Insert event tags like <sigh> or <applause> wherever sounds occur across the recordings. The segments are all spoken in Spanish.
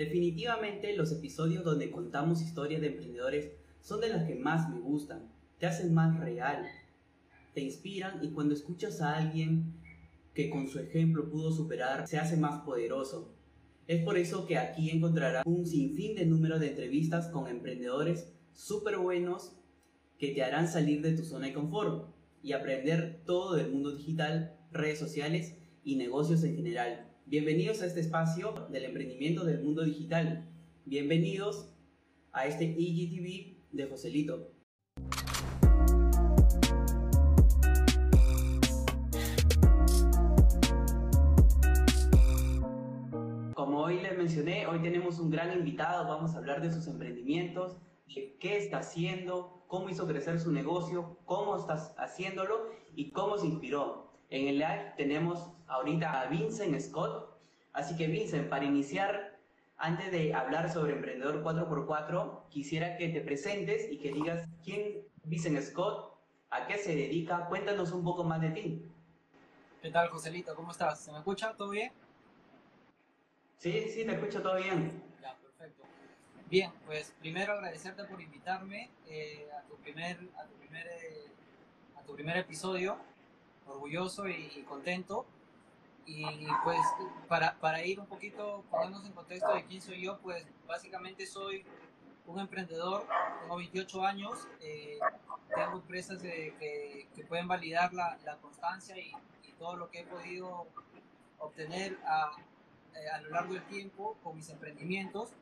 Definitivamente los episodios donde contamos historias de emprendedores son de las que más me gustan, te hacen más real, te inspiran y cuando escuchas a alguien que con su ejemplo pudo superar, se hace más poderoso. Es por eso que aquí encontrarás un sinfín de número de entrevistas con emprendedores súper buenos que te harán salir de tu zona de confort y aprender todo del mundo digital, redes sociales y negocios en general. Bienvenidos a este espacio del emprendimiento del mundo digital. Bienvenidos a este IGTV de Joselito. Como hoy les mencioné, hoy tenemos un gran invitado, vamos a hablar de sus emprendimientos, de qué está haciendo, cómo hizo crecer su negocio, cómo está haciéndolo y cómo se inspiró. En el live tenemos ahorita a Vincent Scott. Así que Vincent, para iniciar, antes de hablar sobre Emprendedor 4x4, quisiera que te presentes y que digas quién Vincent Scott, a qué se dedica, cuéntanos un poco más de ti. ¿Qué tal, Joselito? ¿Cómo estás? ¿Se me escucha? ¿Todo bien? Sí, sí, te escucho todo bien. Ya, perfecto. Bien, pues primero agradecerte por invitarme eh, a, tu primer, a, tu primer, eh, a tu primer episodio. Orgulloso y, contento. Y pues para, para, ir un poquito, ponernos en contexto de quién soy yo, pues básicamente soy un emprendedor, tengo 28 años, eh, tengo empresas de, que, que, pueden validar la, la constancia y, todo lo que he podido obtener a, a lo largo del tiempo con mis emprendimientos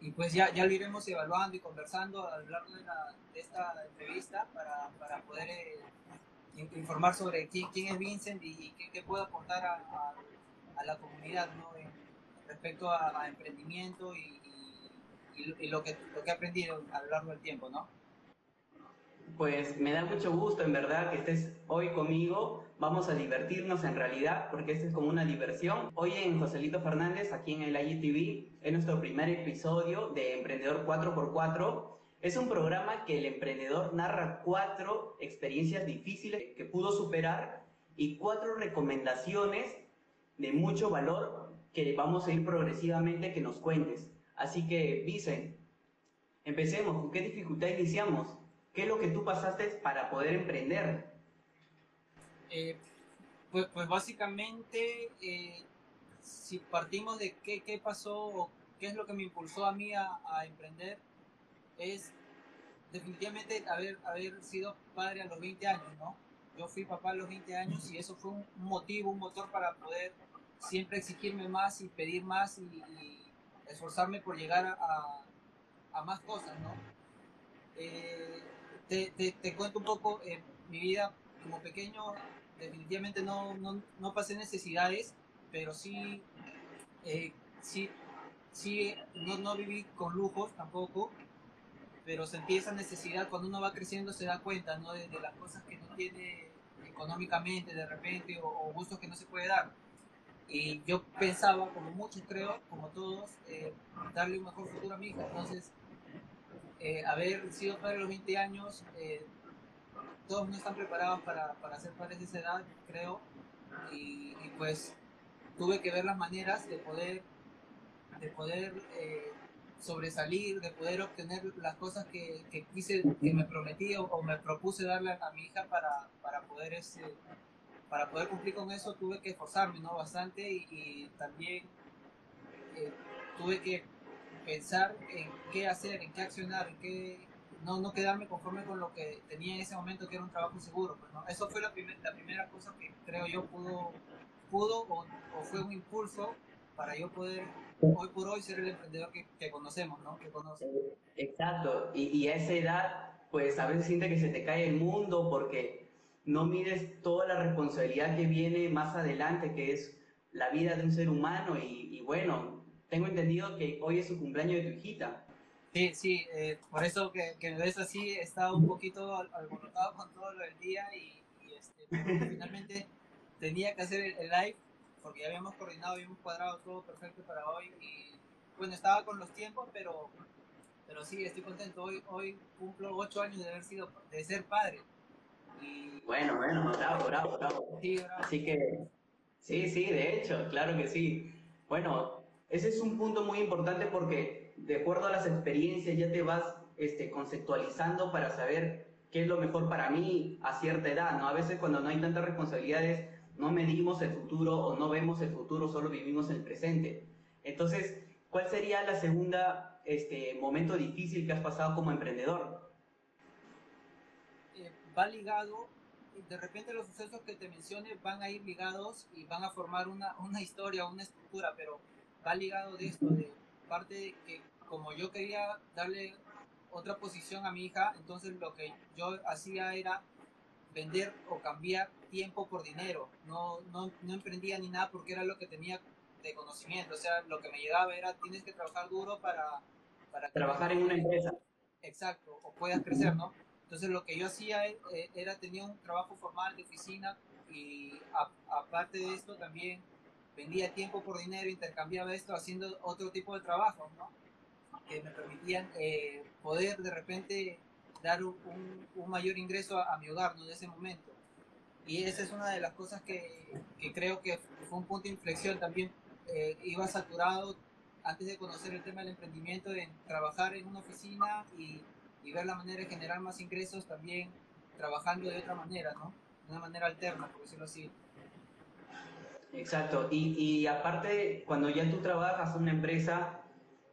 y pues ya, ya lo iremos evaluando y conversando a lo largo de, la, de esta entrevista para, para poder eh, informar sobre quién, es Vincent y, qué, qué, puede aportar a, la comunidad ¿no? en, respecto a, emprendimiento y, lo, que, lo que aprendido a lo largo del tiempo, ¿no? Pues me da mucho gusto, en verdad, que estés hoy conmigo. Vamos a divertirnos en realidad, porque esto es como una diversión. Hoy en Joselito Fernández, aquí en el IGTV, es nuestro primer episodio de Emprendedor 4x4. Es un programa que el emprendedor narra cuatro experiencias difíciles que pudo superar y cuatro recomendaciones de mucho valor que vamos a ir progresivamente que nos cuentes. Así que, Vicen, empecemos. ¿Con qué dificultad iniciamos? ¿Qué es lo que tú pasaste para poder emprender? Eh, pues, pues, básicamente, eh, si partimos de qué, pasó o qué es lo que me impulsó a mí a emprender, es definitivamente haber, haber sido padre a los 20 años, ¿no? Yo fui papá a los 20 años y eso fue un, motivo, un motor para poder siempre exigirme más y pedir más y, esforzarme por llegar a, a, más cosas, ¿no? Eh, te, te, te, cuento un poco, mi vida como pequeño definitivamente no, no, no pasé necesidades, pero sí, eh, sí, sí no, no viví con lujos tampoco, pero sentí esa necesidad cuando uno va creciendo se da cuenta ¿no? de, de las cosas que no tiene económicamente de repente o, o, gustos que no se puede dar. Y yo pensaba, como muchos creo, como todos, eh, darle un mejor futuro a mi hija. Entonces, eh, haber sido padre a los 20 años, eh, todos no están preparados para, para ser padres de esa edad, creo, y, y, pues tuve que ver las maneras de poder, de poder eh, sobresalir, de poder obtener las cosas que, que quise, que me prometí o, me propuse darle a mi hija para, para poder ese, para poder cumplir con eso tuve que esforzarme ¿no? bastante y, y también eh, tuve que pensar en qué hacer, en qué accionar, en qué no, no quedarme conforme con lo que tenía en ese momento, que era un trabajo seguro. Pues, ¿no? Eso fue la, primer, la primera cosa que creo yo pudo, pudo o, o, fue un impulso para yo poder hoy por hoy ser el emprendedor que, que conocemos, ¿no? Que conoce. Exacto, y, y, a esa edad, pues a veces siente que se te cae el mundo porque no mides toda la responsabilidad que viene más adelante, que es la vida de un ser humano y, y bueno, tengo entendido que hoy es su cumpleaños de tu hijita. Sí, sí, eh, por eso que, que, me ves así, he estado un poquito alborotado con todo lo del día y, y este, <laughs> finalmente tenía que hacer el, live porque ya habíamos coordinado, habíamos cuadrado todo perfecto para hoy y bueno, estaba con los tiempos, pero, pero sí, estoy contento. Hoy, hoy cumplo ocho años de haber sido, de ser padre. Y... Bueno, bueno, bravo, bravo, bravo. Sí, bravo. Así que, sí, sí, de hecho, claro que sí. Bueno, Ese es un punto muy importante porque de acuerdo a las experiencias ya te vas este, conceptualizando para saber qué es lo mejor para mí a cierta edad, ¿no? A veces cuando no hay tantas responsabilidades no medimos el futuro o no vemos el futuro, solo vivimos el presente. Entonces, ¿cuál sería la segunda este, momento difícil que has pasado como emprendedor? Eh, va ligado, de repente los sucesos que te mencioné van a ir ligados y van a formar una, una historia, una estructura, pero va ligado de esto, de parte de que como yo quería darle otra posición a mi hija, entonces lo que yo hacía era vender o cambiar tiempo por dinero. No, no, no emprendía ni nada porque era lo que tenía de conocimiento. O sea, lo que me llegaba era, tienes que trabajar duro para... para Trabajar en una empresa. Exacto, o puedas crecer, ¿no? Entonces lo que yo hacía eh, era, tenía un trabajo formal de oficina y aparte de esto también vendía tiempo por dinero, intercambiaba esto haciendo otro tipo de trabajo, ¿no? Que me permitían eh, poder de repente dar un, un, mayor ingreso a, mi hogar, ¿no? En ese momento. Y esa es una de las cosas que, que creo que fue un punto de inflexión también. Eh, iba saturado antes de conocer el tema del emprendimiento, en trabajar en una oficina y, y ver la manera de generar más ingresos también trabajando de otra manera, ¿no? De una manera alterna, por decirlo así. Exacto, y, y aparte, cuando ya tú trabajas en una empresa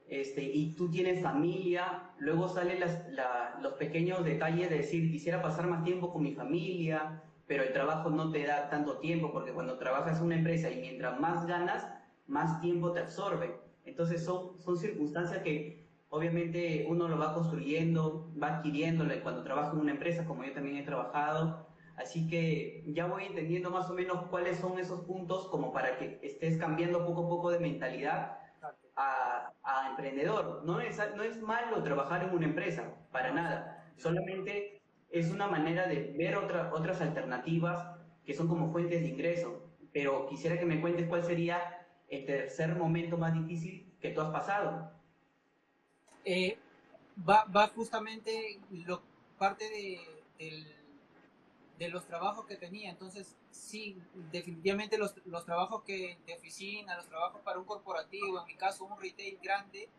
este, y tú tienes familia, luego salen las, los pequeños detalles de decir, quisiera pasar más tiempo con mi familia, pero el trabajo no te da tanto tiempo, porque cuando trabajas en una empresa y mientras más ganas, más tiempo te absorbe. Entonces son, son circunstancias que obviamente uno lo va construyendo, va adquiriéndolo cuando trabaja en una empresa, como yo también he trabajado, Así que ya voy entendiendo más o menos cuáles son esos puntos como para que estés cambiando poco a poco de mentalidad a, emprendedor. No es, no es malo trabajar en una empresa, para nada. Solamente es una manera de ver otras alternativas que son como fuentes de ingreso. Pero quisiera que me cuentes cuál sería el tercer momento más difícil que tú has pasado. Eh, va, va justamente lo, parte de, del de los trabajos que tenía. Entonces, sí, definitivamente los, los, trabajos que de oficina, los trabajos para un corporativo, en mi caso un retail grande,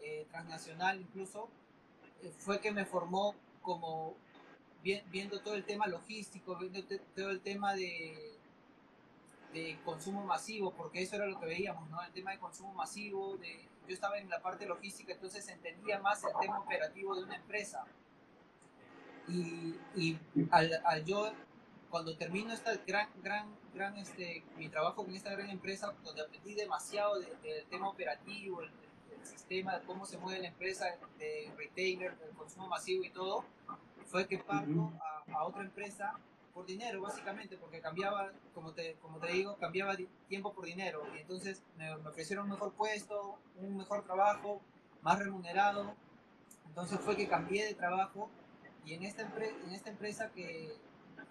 eh, transnacional incluso, eh, fue que me formó como viendo todo el tema logístico, viendo todo el tema de, de consumo masivo, porque eso era lo que veíamos, ¿no? El tema de consumo masivo, de, yo estaba en la parte logística, entonces entendía más el tema operativo de una empresa y, y al, al, yo, cuando termino esta gran, gran, gran, este, mi trabajo con esta gran empresa, donde aprendí demasiado del tema operativo, el, sistema, de cómo se mueve la empresa de retailer, del consumo masivo y todo, fue que parto a, a, otra empresa por dinero, básicamente, porque cambiaba, como te, como te digo, cambiaba tiempo por dinero. Y entonces me, me ofrecieron un mejor puesto, un mejor trabajo, más remunerado. Entonces fue que cambié de trabajo y en esta, en esta empresa que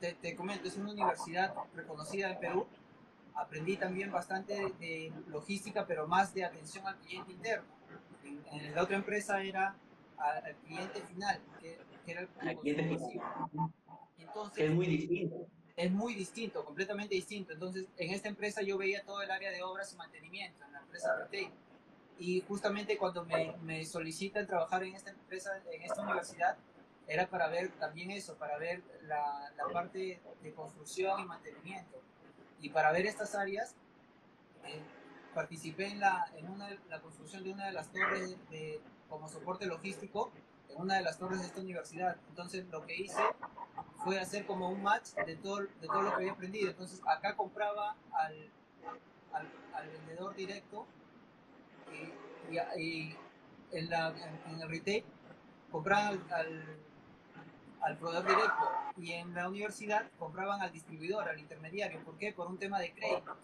te, te, comento, es una universidad reconocida en Perú, aprendí también bastante de, logística, pero más de atención al cliente interno. En, la otra empresa era al, cliente final, que, era el, cliente final. Entonces, es muy distinto. Es muy distinto, completamente distinto. Entonces, en esta empresa yo veía todo el área de obras y mantenimiento, en la empresa retail. Y justamente cuando me, me solicitan trabajar en esta empresa, en esta universidad, era para ver también eso, para ver la, la, parte de construcción y mantenimiento. Y para ver estas áreas, eh, participé en, la, en una, la construcción de una de las torres de, como soporte logístico en una de las torres de esta universidad. Entonces lo que hice fue hacer como un match de todo, de todo lo que había aprendido. Entonces acá compraba al, al, al vendedor directo y, y, en, la, en, el retail compraban al al proveedor directo y en la universidad compraban al distribuidor, al intermediario. ¿Por qué? Por un tema de crédito.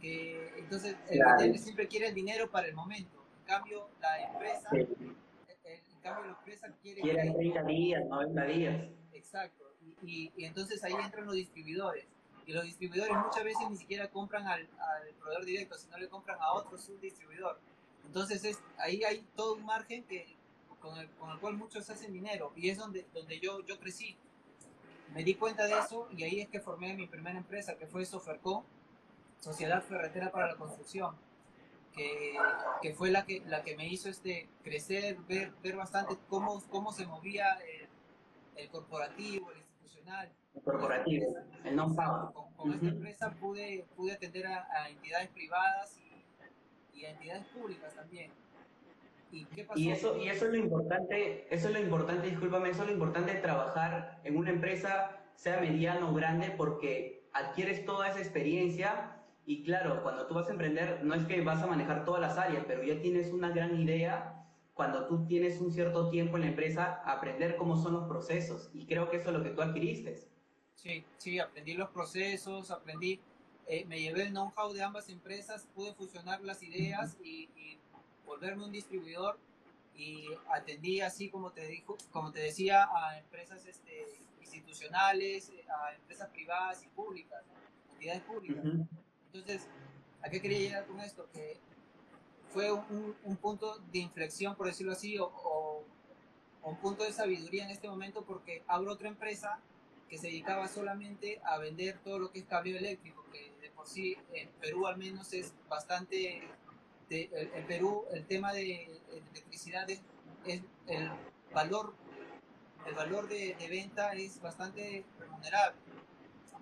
Que, entonces, el claro. siempre quiere el dinero para el momento. En cambio, la empresa, sí. en cambio, la empresa quiere... Quiere 30 días, 90 días. Exacto. Y, y, entonces ahí entran los distribuidores. Y los distribuidores muchas veces ni siquiera compran al, al proveedor directo, sino le compran a otro subdistribuidor. Entonces es, ahí hay todo un margen que, con el, con el cual muchos hacen dinero y es donde, donde yo, yo crecí. Me di cuenta de eso y ahí es que formé mi primera empresa, que fue Soferco, Sociedad Ferretera para la Construcción. que, que, fue la que, la que me hizo este, crecer, ver, ver bastante cómo, cómo se movía el, el corporativo, el institucional. El corporativo, el know-how. Con, con esta empresa pude, pude atender a, a entidades privadas y, y, a entidades públicas también. ¿Y, qué pasó? y eso y eso es lo importante, eso es lo importante, discúlpame, eso es lo importante de trabajar en una empresa, sea mediana o grande, porque adquieres toda esa experiencia y claro, cuando tú vas a emprender, no es que vas a manejar todas las áreas, pero ya tienes una gran idea cuando tú tienes un cierto tiempo en la empresa, aprender cómo son los procesos. Y creo que eso es lo que tú adquiriste. Sí, sí, aprendí los procesos, aprendí, eh, me llevé el know-how de ambas empresas, pude fusionar las ideas y, y, volverme un distribuidor y atendí así como te dijo, como te decía, a empresas este, institucionales, a empresas privadas y públicas, entidades públicas. Uh -huh. Entonces, ¿a qué quería llegar con esto? Que fue un, un punto de inflexión, por decirlo así, o, o, un punto de sabiduría en este momento porque abro otra empresa que se dedicaba solamente a vender todo lo que es cabello eléctrico, que de por sí en Perú al menos es bastante, en Perú el tema de electricidad es, es el valor, el valor de, de, venta es bastante remunerable.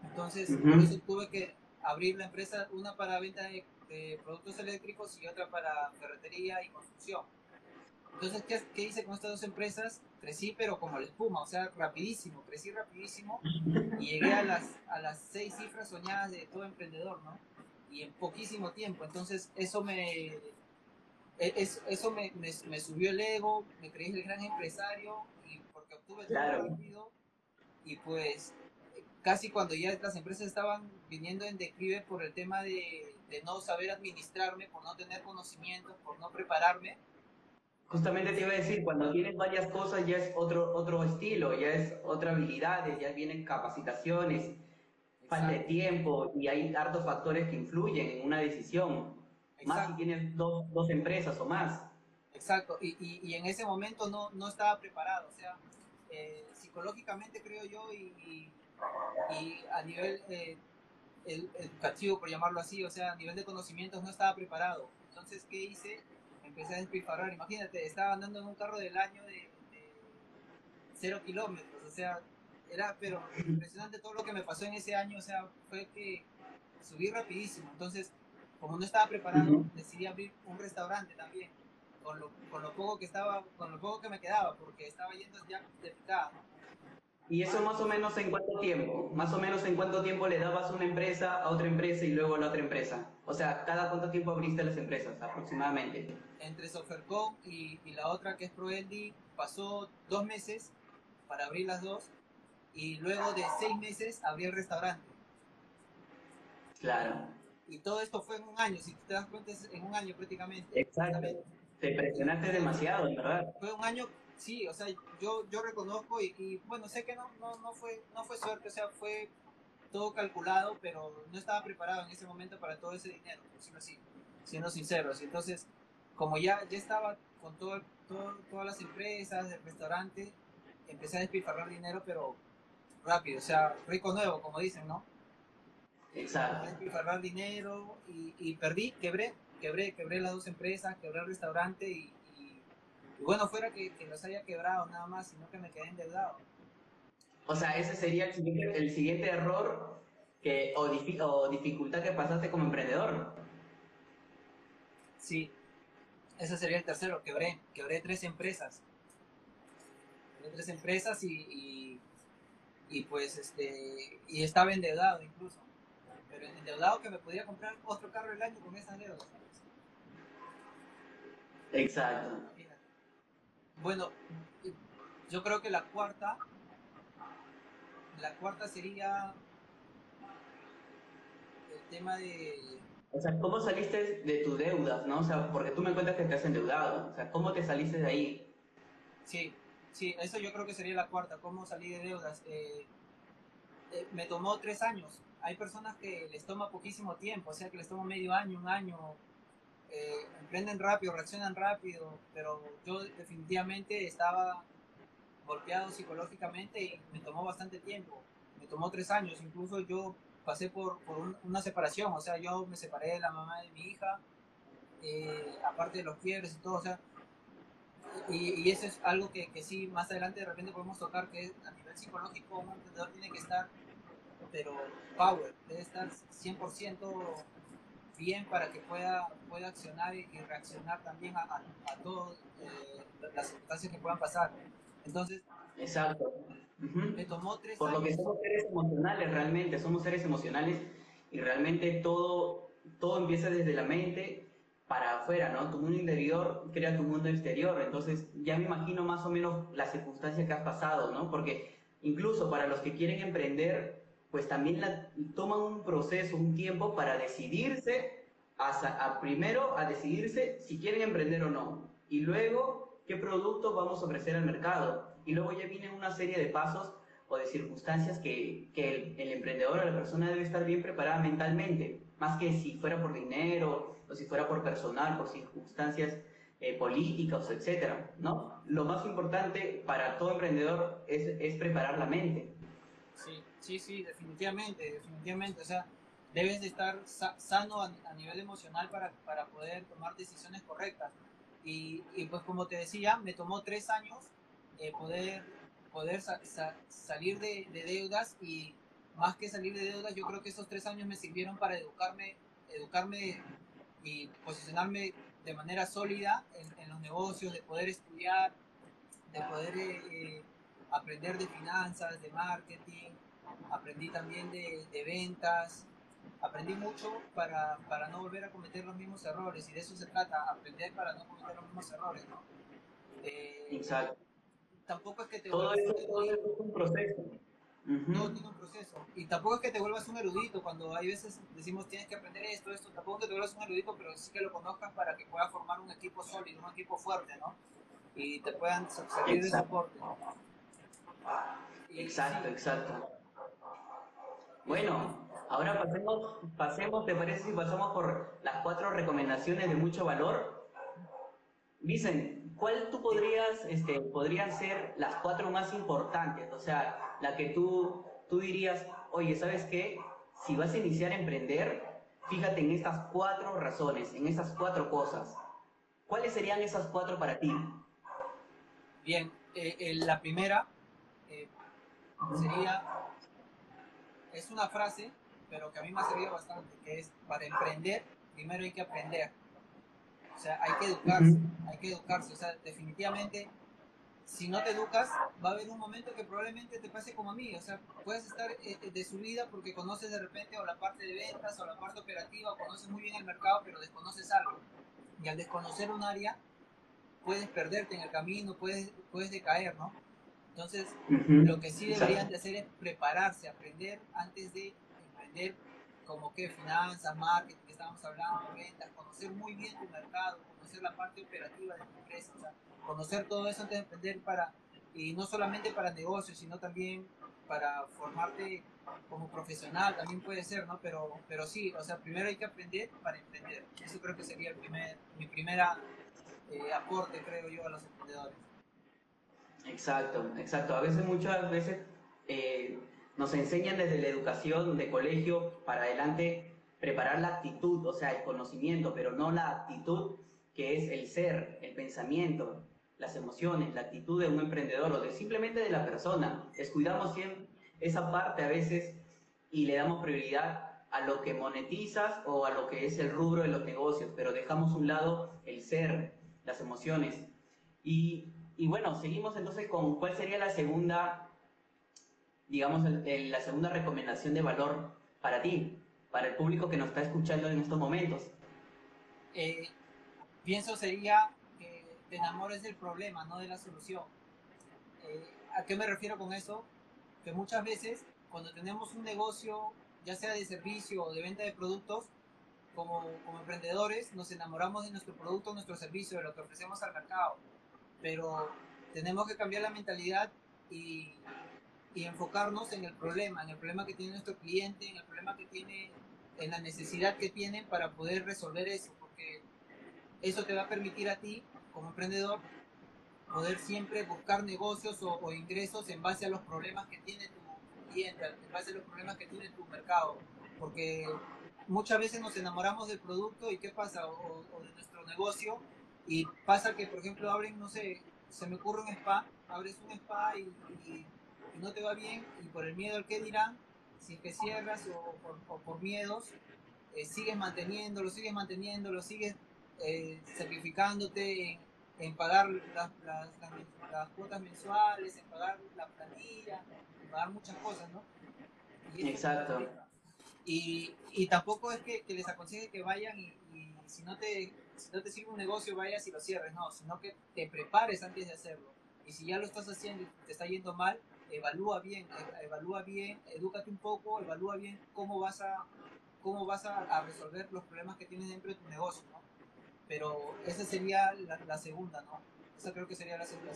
Entonces, uh -huh. por eso tuve que abrir la empresa, una para venta de, de, productos eléctricos y otra para ferretería y construcción. Entonces, ¿qué, ¿qué, hice con estas dos empresas? Crecí, pero como la espuma, o sea, rapidísimo, crecí rapidísimo y llegué a las, a las seis cifras soñadas de todo emprendedor, ¿no? Y en poquísimo tiempo. Entonces, eso me, eso, eso me, me, me subió el ego, me creí el gran empresario y porque obtuve claro. todo rápido y pues casi cuando ya las empresas estaban viniendo en declive por el tema de, de, no saber administrarme, por no tener conocimientos, por no prepararme. Justamente te iba a decir, cuando tienes varias cosas ya es otro, otro estilo, ya es otra habilidad, ya vienen capacitaciones. Falta de tiempo y hay hartos factores que influyen en una decisión. Exacto. Más si tienes dos, dos, empresas o más. Exacto, y, y, y, en ese momento no, no estaba preparado, o sea, eh, psicológicamente creo yo y, y a nivel eh, educativo, por llamarlo así, o sea, a nivel de conocimientos no estaba preparado. Entonces, ¿qué hice? Empecé a despilfarrar. Imagínate, estaba andando en un carro del año de, de cero kilómetros, o sea, era, pero impresionante todo lo que me pasó en ese año, o sea, fue que subí rapidísimo. Entonces, como no estaba preparado, uh -huh. decidí abrir un restaurante también, con lo, con lo poco que estaba, con lo poco que me quedaba, porque estaba yendo ya de picada, ¿no? ¿Y eso más o menos en cuánto tiempo? Más o menos en cuánto tiempo le dabas una empresa a otra empresa y luego a la otra empresa? O sea, ¿cada cuánto tiempo abriste las empresas aproximadamente? Entre Sofercom y, y la otra que es Proeldi pasó dos meses para abrir las dos y luego de seis meses abrí el restaurante. Claro. Y todo esto fue en un año, si te das cuenta, es en un año prácticamente. Exacto. Te presionaste demasiado, ¿verdad? Fue un año sí, o sea, yo, yo reconozco y, y, bueno, sé que no, no, no, fue, no fue suerte, o sea, fue todo calculado, pero no estaba preparado en ese momento para todo ese dinero, por decirlo así, siendo sinceros. Entonces, como ya, ya estaba con todo, todo, todas las empresas, el restaurante, empecé a despilfarrar dinero, pero rápido, o sea, rico nuevo, como dicen, ¿no? Exacto. Despilfarrar dinero y, y perdí, quebré, quebré, quebré las dos empresas, quebré el restaurante y, y bueno, fuera que, que, los haya quebrado nada más, sino que me quedé endeudado. O sea, ese sería el siguiente, el siguiente error que, o, o, dificultad que pasaste como emprendedor. Sí, ese sería el tercero, quebré, quebré tres empresas. Quebré tres empresas y, y, y pues este, y estaba endeudado incluso. Pero endeudado que me podía comprar otro carro el año con esas deudas. Exacto. Bueno, yo creo que la cuarta, la cuarta sería el tema de... O sea, ¿cómo saliste de tus deudas, no? O sea, porque tú me cuentas que te has endeudado. O sea, ¿cómo te saliste de ahí? Sí, sí, eso yo creo que sería la cuarta, cómo salí de deudas. Eh, eh, me tomó tres años. Hay personas que les toma poquísimo tiempo, o sea, que les toma medio año, un año, eh, emprenden rápido, reaccionan rápido, pero yo definitivamente estaba golpeado psicológicamente y me tomó bastante tiempo. Me tomó tres años, incluso yo pasé por, un, una separación, o sea, yo me separé de la mamá de mi hija aparte de los quiebres y todo, o sea, y, y eso es algo que, que, sí, más adelante de repente podemos tocar, que a nivel psicológico un emprendedor tiene que estar, pero power, debe estar 100% bien para que pueda, pueda accionar y, reaccionar también a, a, todas eh, las circunstancias que puedan pasar. Entonces, Exacto. me tomó tres Por lo que somos seres emocionales realmente, somos seres emocionales y realmente todo, todo empieza desde la mente para afuera, ¿no? Tu mundo interior crea tu mundo exterior, entonces ya me imagino más o menos la circunstancia que has pasado, ¿no? Porque incluso para los que quieren emprender, pues también toman un proceso, un tiempo para decidirse, a, primero a decidirse si quieren emprender o no, y luego qué producto vamos a ofrecer al mercado, y luego ya viene una serie de pasos o de circunstancias que, que el, el emprendedor o la persona debe estar bien preparada mentalmente, más que si fuera por dinero, o si fuera por personal, por circunstancias eh, políticas, etcétera, ¿no? Lo más importante para todo emprendedor es, es preparar la mente. Sí, sí, sí, definitivamente, definitivamente, o sea, debes de estar sano a, nivel emocional para, para, poder tomar decisiones correctas. Y, y, pues como te decía, me tomó tres años eh, poder, poder sa sa salir de, de deudas y más que salir de deudas, yo creo que esos tres años me sirvieron para educarme, educarme y posicionarme de manera sólida en, en los negocios, de poder estudiar, de poder eh, eh, aprender de finanzas, de marketing, aprendí también de, de ventas, aprendí mucho para, para, no volver a cometer los mismos errores y de eso se trata, aprender para no cometer los mismos errores, ¿no? Eh, Exacto. Tampoco es que te todo, eso, todo eso es un proceso. Todo tiene un proceso. Y tampoco es que te vuelvas un erudito cuando hay veces decimos tienes que aprender esto, esto. Tampoco es que te vuelvas un erudito, pero sí que lo conozcas para que puedas formar un equipo sólido, un equipo fuerte, ¿no? Y te puedan servir de soporte. Y, exacto, sí. exacto. Bueno, ahora pasemos, pasemos, ¿te parece si pasamos por las cuatro recomendaciones de mucho valor? Dicen, ¿cuál tú podrías, este, podrían ser las cuatro más importantes? O sea, la que tú, tú dirías, oye, ¿sabes qué? Si vas a iniciar a emprender, fíjate en estas cuatro razones, en estas cuatro cosas. ¿Cuáles serían esas cuatro para ti? Bien, eh, eh, la primera eh, sería, es una frase, pero que a mí me ha servido bastante, que es, para emprender, primero hay que aprender. O sea, hay que educarse, hay que educarse. O sea, definitivamente si no te educas, va a haber un momento que probablemente te pase como a mí, o sea, puedes estar eh, de subida porque conoces de repente o la parte de ventas o la parte operativa, o conoces muy bien el mercado, pero desconoces algo. Y al desconocer un área, puedes perderte en el camino, puedes, puedes decaer, ¿no? Entonces, uh -huh. lo que sí deberían de hacer es prepararse, aprender antes de emprender, como que finanzas, marketing, que estábamos hablando, ventas, conocer muy bien tu mercado, conocer la parte operativa de tu empresa, conocer todo eso antes de emprender para, y no solamente para negocios, sino también para formarte como profesional, también puede ser, ¿no? Pero, pero sí, o sea, primero hay que aprender para emprender. Eso creo que sería el primer, eh, aporte, creo yo, a los emprendedores. Exacto, exacto. A veces, muchas veces, eh, nos enseñan desde la educación de colegio para adelante preparar la actitud, o sea, el conocimiento, pero no la actitud que es el ser, el pensamiento, las emociones, la actitud de un emprendedor o de simplemente de la persona. Descuidamos siempre esa parte a veces y le damos prioridad a lo que monetizas o a lo que es el rubro de los negocios, pero dejamos un lado el ser, las emociones. Y, y bueno, seguimos entonces con cuál sería la segunda, digamos, el, el, la segunda recomendación de valor para ti, para el público que nos está escuchando en estos momentos. Eh, pienso sería te enamores del problema, no de la solución. Eh, ¿A qué me refiero con eso? Que muchas veces cuando tenemos un negocio, ya sea de servicio o de venta de productos, como, como emprendedores nos enamoramos de nuestro producto, nuestro servicio, de lo que ofrecemos al mercado. Pero tenemos que cambiar la mentalidad y, y enfocarnos en el problema, en el problema que tiene nuestro cliente, en el problema que tiene, en la necesidad que tiene para poder resolver eso, porque eso te va a permitir a ti como emprendedor, poder siempre buscar negocios o, o, ingresos en base a los problemas que tiene tu cliente, en base a los problemas que tiene tu mercado. Porque muchas veces nos enamoramos del producto y qué pasa, o, de nuestro negocio, y pasa que, por ejemplo, abren, no sé, se me ocurre un spa, abres un spa y, no te va bien, y por el miedo al que dirán, si que cierras o, por miedos, eh, sigues manteniéndolo, sigues manteniéndolo, sigues eh, sacrificándote en, pagar las, las, cuotas mensuales, en pagar la plantilla, en pagar muchas cosas, ¿no? Exacto. Y, y, tampoco es que, les aconseje que vayan y, si, no te, si no te sirve un negocio, vayas y lo cierres, no, sino que te prepares antes de hacerlo. Y si ya lo estás haciendo y te está yendo mal, evalúa bien, evalúa bien, edúcate un poco, evalúa bien cómo vas a, cómo vas a, resolver los problemas que tienes dentro de tu negocio, ¿no? Pero esa sería la, segunda, ¿no? Esa creo que sería la, segunda,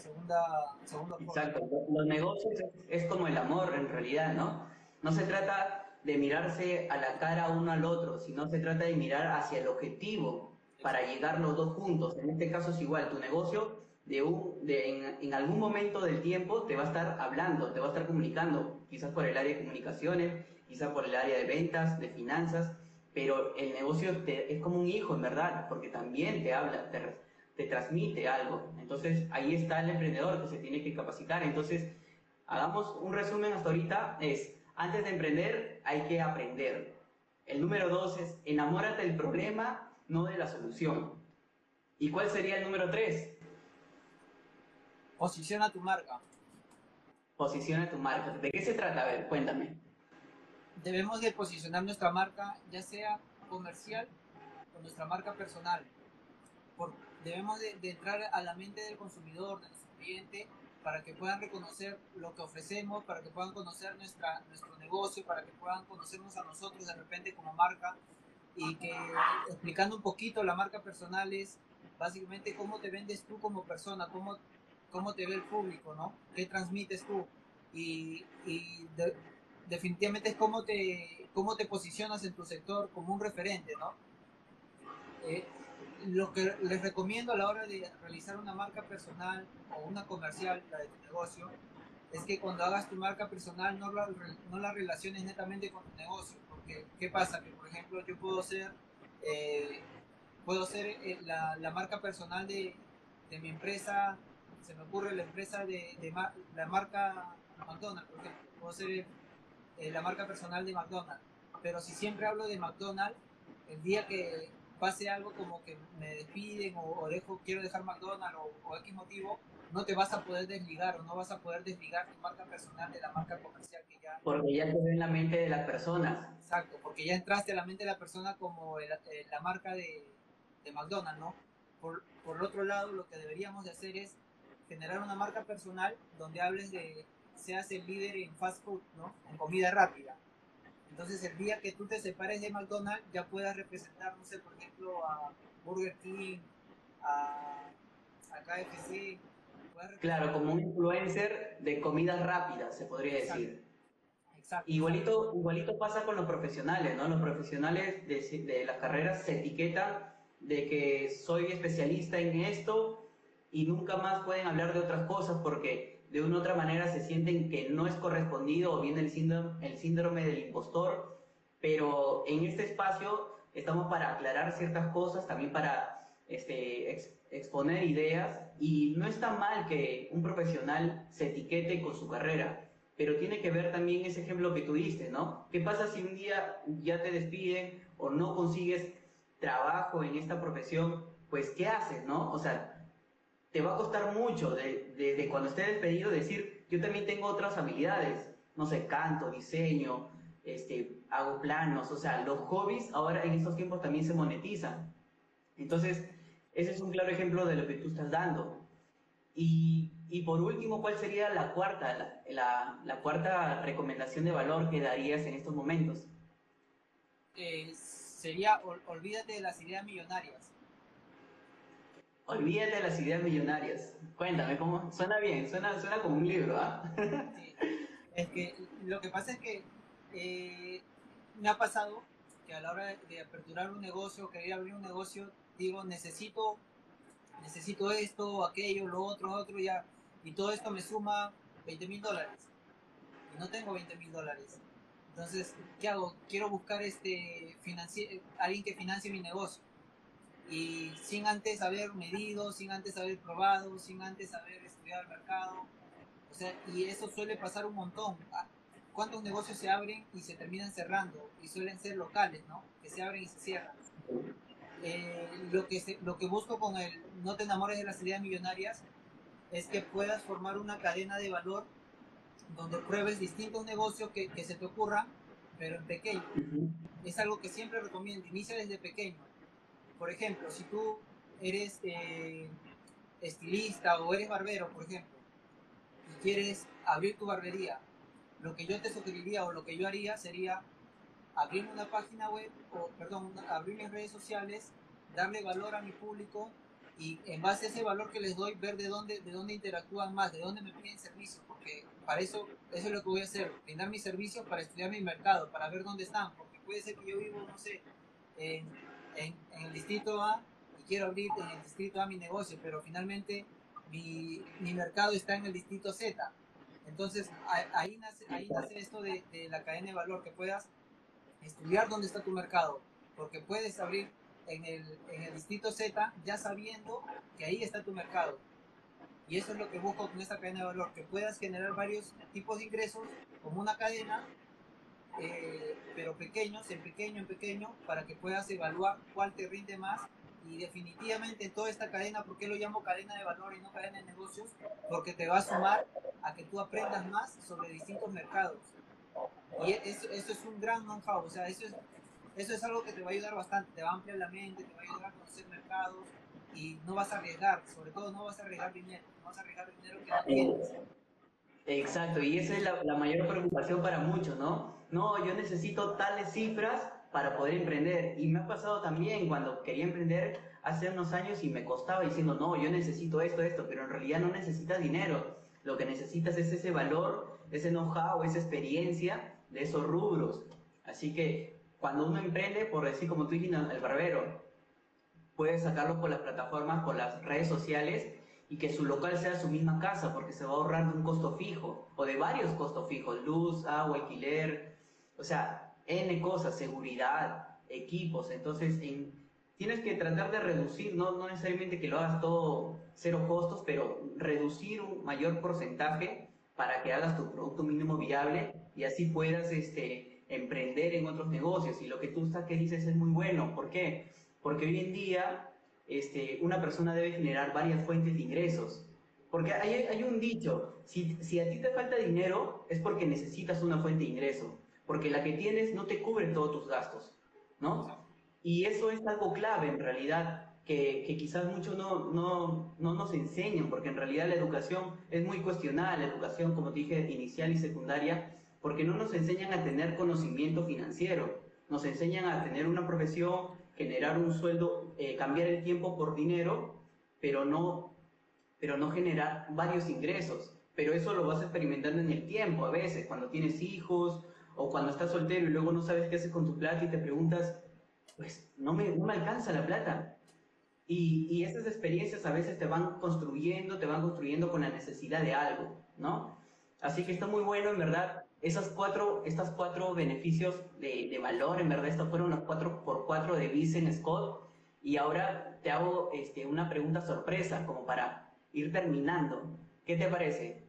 segunda Exacto, los negocios es como el amor en realidad, ¿no? No se trata de mirarse a la cara uno al otro, sino se trata de mirar hacia el objetivo para llegar los dos juntos. En este caso es igual, tu negocio de, un, de en, algún momento del tiempo te va a estar hablando, te va a estar comunicando, quizás por el área de comunicaciones, quizás por el área de ventas, de finanzas, pero el negocio es como un hijo, en verdad, porque también te habla, te, te transmite algo. Entonces ahí está el emprendedor que se tiene que capacitar. Entonces, hagamos un resumen hasta ahorita, es antes de emprender hay que aprender. El número dos es enamórate del problema, no de la solución. ¿Y cuál sería el número tres? Posiciona tu marca. Posiciona tu marca. ¿De qué se trata? A ver, cuéntame. Debemos de posicionar nuestra marca, ya sea comercial o nuestra marca personal. debemos de, de entrar a la mente del consumidor, de nuestro cliente, para que puedan reconocer lo que ofrecemos, para que puedan conocer nuestra, nuestro negocio, para que puedan conocernos a nosotros de repente como marca y que explicando un poquito la marca personal es básicamente cómo te vendes tú como persona, cómo, cómo te ve el público, ¿no? ¿Qué transmites tú? Y, y definitivamente es cómo te, cómo te posicionas en tu sector como un referente, ¿no? Eh, lo que les recomiendo a la hora de realizar una marca personal o una comercial, la de tu negocio, es que cuando hagas tu marca personal no la, no la relaciones netamente con tu negocio. Porque, ¿qué pasa? Que, por ejemplo, yo puedo ser, eh, puedo ser eh, la, la, marca personal de, de, mi empresa, se me ocurre la empresa de, de la marca McDonald's, por ejemplo. Puedo ser eh, la marca personal de McDonald's. Pero si siempre hablo de McDonald's, el día que pase algo como que me despiden o, dejo, quiero dejar McDonald's o, o, X motivo, no te vas a poder desligar o no vas a poder desligar tu marca personal de la marca comercial que ya... Porque ya quedó en la mente de las personas. Exacto, porque ya entraste a la mente de la persona como la marca de, de McDonald's, ¿no? Por, por otro lado, lo que deberíamos de hacer es generar una marca personal donde hables de, seas el líder en fast food, ¿no? En comida rápida entonces, el día que tú te separes de McDonald's, ya puedas representar, no sé, por ejemplo, a Burger King, a, KFC. Claro, como un influencer de comidas rápidas, se podría decir. Exacto. Igualito, igualito pasa con los profesionales, ¿no? Los profesionales de, de las carreras se etiquetan de que soy especialista en esto y nunca más pueden hablar de otras cosas porque de una u otra manera se sienten que no es correspondido o viene el síndrome, el síndrome del impostor, pero en este espacio estamos para aclarar ciertas cosas, también para este, exponer ideas y no está mal que un profesional se etiquete con su carrera, pero tiene que ver también ese ejemplo que tú ¿no? ¿Qué pasa si un día ya te despiden o no consigues trabajo en esta profesión? Pues, ¿qué haces, no? O sea, te va a costar mucho desde de, cuando estés despedido decir, yo también tengo otras habilidades, no sé, canto, diseño, este, hago planos, o sea, los hobbies ahora en estos tiempos también se monetizan. Entonces, ese es un claro ejemplo de lo que tú estás dando. Y, y por último, ¿cuál sería la cuarta, la, la, cuarta recomendación de valor que darías en estos momentos? Eh, sería, olvídate de las ideas millonarias. Olvídate de las ideas millonarias. Cuéntame, ¿cómo? Suena bien, suena, suena como un libro, ¿ah? <laughs> Es que lo que pasa es que eh, me ha pasado que a la hora de, aperturar un negocio, querer abrir un negocio, digo, necesito, necesito esto, aquello, lo otro, otro, ya, y todo esto me suma 20 mil dólares. Y no tengo 20 mil dólares. Entonces, ¿qué hago? Quiero buscar este alguien que financie mi negocio. Y sin antes haber medido, sin antes haber probado, sin antes haber estudiado el mercado. O sea, y eso suele pasar un montón. Ah, ¿Cuántos negocios se abren y se terminan cerrando? Y suelen ser locales, ¿no? Que se abren y se cierran. Eh, lo, que lo que busco con el No te enamores de las ideas millonarias es que puedas formar una cadena de valor donde pruebes distintos negocios que, que se te ocurran, pero en pequeño. Es algo que siempre recomiendo, inicia desde pequeño. Por ejemplo, si tú eres eh, estilista o eres barbero, por ejemplo, y quieres abrir tu barbería, lo que yo te sugeriría o lo que yo haría sería abrir una página web, o perdón, abrir mis redes sociales, darle valor a mi público y en base a ese valor que les doy, ver de dónde, de dónde interactúan más, de dónde me piden servicios, porque para eso, eso es lo que voy a hacer, brindar mis servicios para estudiar mi mercado, para ver dónde están, porque puede ser que yo vivo, no sé, en, en, el distrito A y quiero abrir en el distrito A mi negocio, pero finalmente mi, mi mercado está en el distrito Z. Entonces ahí nace, ahí nace esto de, de la cadena de valor, que puedas estudiar dónde está tu mercado, porque puedes abrir en el, en el distrito Z ya sabiendo que ahí está tu mercado. Y eso es lo que busco con esta cadena de valor, que puedas generar varios tipos de ingresos como una cadena, eh, pero pequeños, en pequeño, en pequeño, para que puedas evaluar cuál te rinde más. Y definitivamente en toda esta cadena, ¿por qué lo llamo cadena de valor y no cadena de negocios? Porque te va a sumar a que tú aprendas más sobre distintos mercados. Y eso, eso es un gran know-how, o sea, eso es eso es algo que te va a ayudar bastante, te va a ampliar la mente, te va a ayudar a conocer mercados y no vas a arriesgar, sobre todo no vas a arriesgar dinero, no vas a arriesgar dinero que no tienes. Exacto, y esa es la, mayor preocupación para muchos, ¿no? No, yo necesito tales cifras para poder emprender. Y me ha pasado también cuando quería emprender hace unos años y me costaba diciendo, no, yo necesito esto, esto, pero en realidad no necesitas dinero. Lo que necesitas es ese valor, ese know-how, esa experiencia de esos rubros. Así que cuando uno emprende, por decir como tú dijiste, el barbero, puede sacarlo por las plataformas, por las redes sociales y que su local sea su misma casa porque se va a ahorrar de un costo fijo o de varios costos fijos, luz, agua, alquiler, o sea, N cosas, seguridad, equipos. Entonces, tienes que tratar de reducir, no, no necesariamente que lo hagas todo cero costos, pero reducir un mayor porcentaje para que hagas tu producto mínimo viable y así puedas este, emprender en otros negocios. Y lo que tú estás que dices es muy bueno. ¿Por qué? Porque hoy en día este, una persona debe generar varias fuentes de ingresos. Porque hay, hay un dicho, si, si, a ti te falta dinero es porque necesitas una fuente de ingreso, porque la que tienes no te cubre todos tus gastos, ¿no? Y eso es algo clave en realidad, que, que quizás muchos no, no, no, nos enseñan, porque en realidad la educación es muy cuestionada, la educación, como dije, inicial y secundaria, porque no nos enseñan a tener conocimiento financiero, nos enseñan a tener una profesión, generar un sueldo, eh, cambiar el tiempo por dinero, pero no, pero no generar varios ingresos. Pero eso lo vas experimentando en el tiempo, a veces, cuando tienes hijos o cuando estás soltero y luego no sabes qué hacer con tu plata y te preguntas, pues no me, no me alcanza la plata. Y, y esas experiencias a veces te van construyendo, te van construyendo con la necesidad de algo, ¿no? Así que está muy bueno, en verdad, esas cuatro, estas cuatro beneficios de, de, valor, en verdad, estos fueron los cuatro por cuatro de Vincent Scott. Y ahora te hago este, una pregunta sorpresa, como para ir terminando. ¿Qué te parece?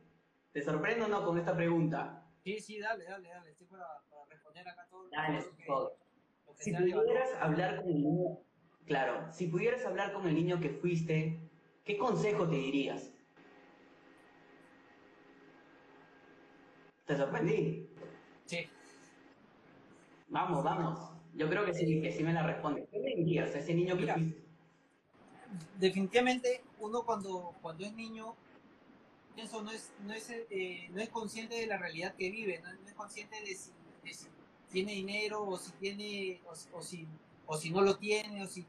¿Te sorprende o no con esta pregunta? Sí, sí, dale, dale, dale. Estoy para, para responder acá todo. Dale, si pudieras hablar con el niño, claro, si pudieras hablar con el niño que fuiste, ¿qué consejo te dirías? ¿Te sorprendí? Sí. Vamos, vamos. Yo creo que sí, que sí me la responde. ¿Qué le dirías a ese niño que? Definitivamente, uno cuando, cuando es niño, pienso, no es, no, es, eh, no es consciente de la realidad que vive, no, es consciente de si, tiene dinero o si tiene, o, si, o si no lo tiene, o si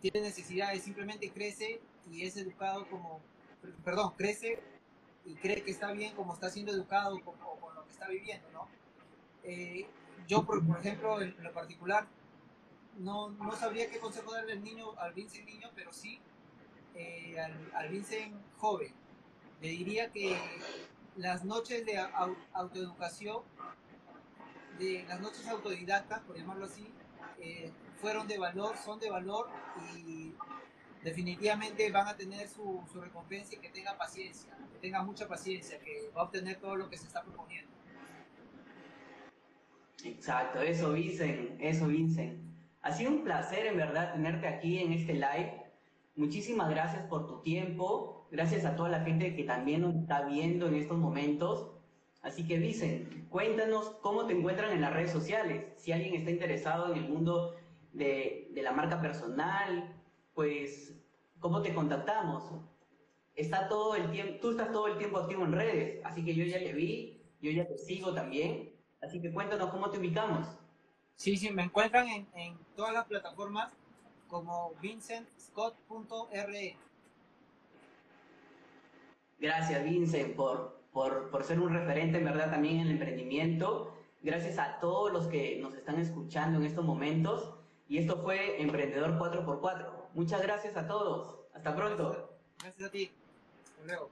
tiene necesidades, simplemente crece y es educado como, perdón, crece y cree que está bien como está siendo educado o, con lo que está viviendo, ¿no? Eh, yo, por, ejemplo, en, lo particular, no, no, sabría qué consejo darle al niño, al Vincent niño, pero sí eh, al, al, Vincent joven. Le diría que las noches de autoeducación de las noches autodidactas, por llamarlo así, eh, fueron de valor, son de valor y definitivamente van a tener su, su recompensa y que tenga paciencia, que tenga mucha paciencia, que va a obtener todo lo que se está proponiendo. Exacto, eso Vincent, eso Vincent. Ha sido un placer en verdad tenerte aquí en este live. Muchísimas gracias por tu tiempo, gracias a toda la gente que también nos está viendo en estos momentos. Así que Vincent, cuéntanos cómo te encuentran en las redes sociales. Si alguien está interesado en el mundo de, de la marca personal, pues, ¿cómo te contactamos? Está todo el tiempo, tú estás todo el tiempo activo en redes, así que yo ya te vi, yo ya te sigo también. Así que cuéntanos cómo te ubicamos. Sí, sí, me encuentran en, en todas las plataformas como vincentscott.re. Gracias, Vincent, por, por, por, ser un referente, en verdad, también en el emprendimiento. Gracias a todos los que nos están escuchando en estos momentos. Y esto fue Emprendedor 4x4. Muchas gracias a todos. Hasta pronto. Gracias a ti. Hasta luego.